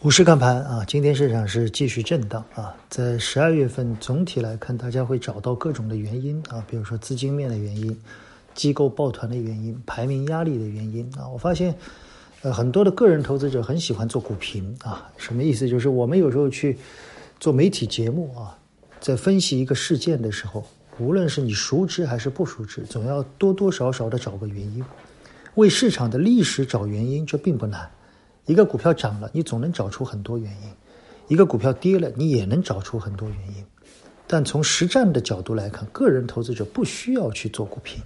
股市看盘啊，今天市场是继续震荡啊。在十二月份总体来看，大家会找到各种的原因啊，比如说资金面的原因、机构抱团的原因、排名压力的原因啊。我发现，呃，很多的个人投资者很喜欢做股评啊，什么意思？就是我们有时候去做媒体节目啊，在分析一个事件的时候，无论是你熟知还是不熟知，总要多多少少的找个原因，为市场的历史找原因，这并不难。一个股票涨了，你总能找出很多原因；一个股票跌了，你也能找出很多原因。但从实战的角度来看，个人投资者不需要去做股评，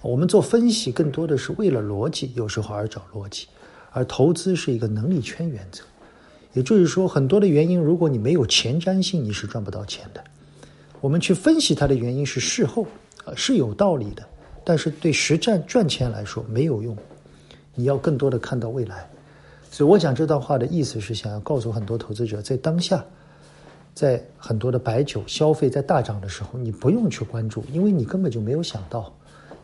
我们做分析更多的是为了逻辑，有时候而找逻辑。而投资是一个能力圈原则，也就是说，很多的原因，如果你没有前瞻性，你是赚不到钱的。我们去分析它的原因是事后，啊是有道理的，但是对实战赚钱来说没有用。你要更多的看到未来。所以我讲这段话的意思是想要告诉很多投资者，在当下，在很多的白酒消费在大涨的时候，你不用去关注，因为你根本就没有想到，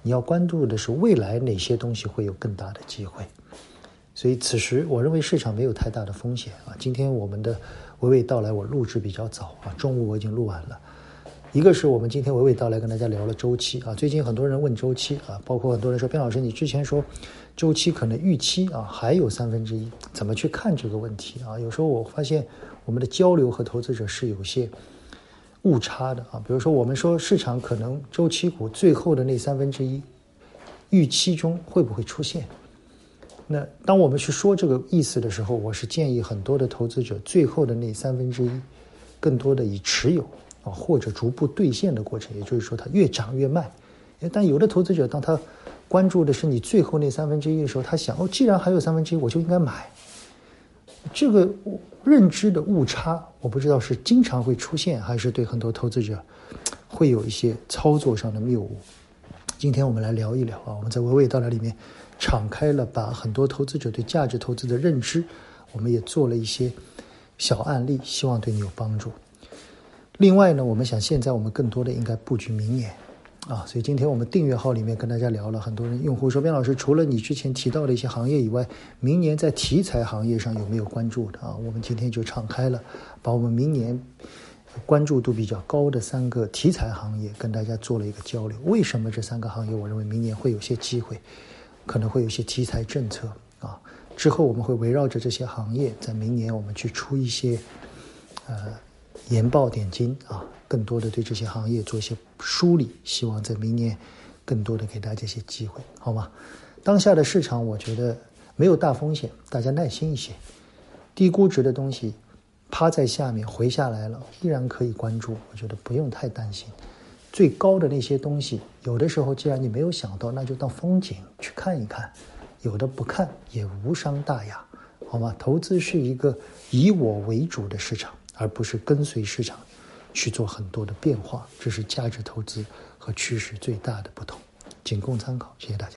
你要关注的是未来哪些东西会有更大的机会。所以此时我认为市场没有太大的风险啊。今天我们的娓娓道来，我录制比较早啊，中午我已经录完了。一个是我们今天娓娓道来跟大家聊了周期啊，最近很多人问周期啊，包括很多人说边老师你之前说周期可能预期啊还有三分之一，怎么去看这个问题啊？有时候我发现我们的交流和投资者是有些误差的啊，比如说我们说市场可能周期股最后的那三分之一预期中会不会出现？那当我们去说这个意思的时候，我是建议很多的投资者最后的那三分之一更多的以持有。或者逐步兑现的过程，也就是说，它越涨越慢。但有的投资者，当他关注的是你最后那三分之一的时候，他想：哦，既然还有三分之一，我就应该买。这个认知的误差，我不知道是经常会出现，还是对很多投资者会有一些操作上的谬误。今天我们来聊一聊啊，我们在娓娓道来里面敞开了，把很多投资者对价值投资的认知，我们也做了一些小案例，希望对你有帮助。另外呢，我们想现在我们更多的应该布局明年，啊，所以今天我们订阅号里面跟大家聊了很多人用户说，边老师除了你之前提到的一些行业以外，明年在题材行业上有没有关注的啊？我们今天就敞开了，把我们明年关注度比较高的三个题材行业跟大家做了一个交流。为什么这三个行业我认为明年会有些机会，可能会有些题材政策啊？之后我们会围绕着这些行业，在明年我们去出一些，呃。研报点睛啊，更多的对这些行业做一些梳理，希望在明年更多的给大家一些机会，好吗？当下的市场我觉得没有大风险，大家耐心一些。低估值的东西趴在下面回下来了，依然可以关注，我觉得不用太担心。最高的那些东西，有的时候既然你没有想到，那就当风景去看一看，有的不看也无伤大雅，好吗？投资是一个以我为主的市场。而不是跟随市场去做很多的变化，这是价值投资和趋势最大的不同，仅供参考。谢谢大家。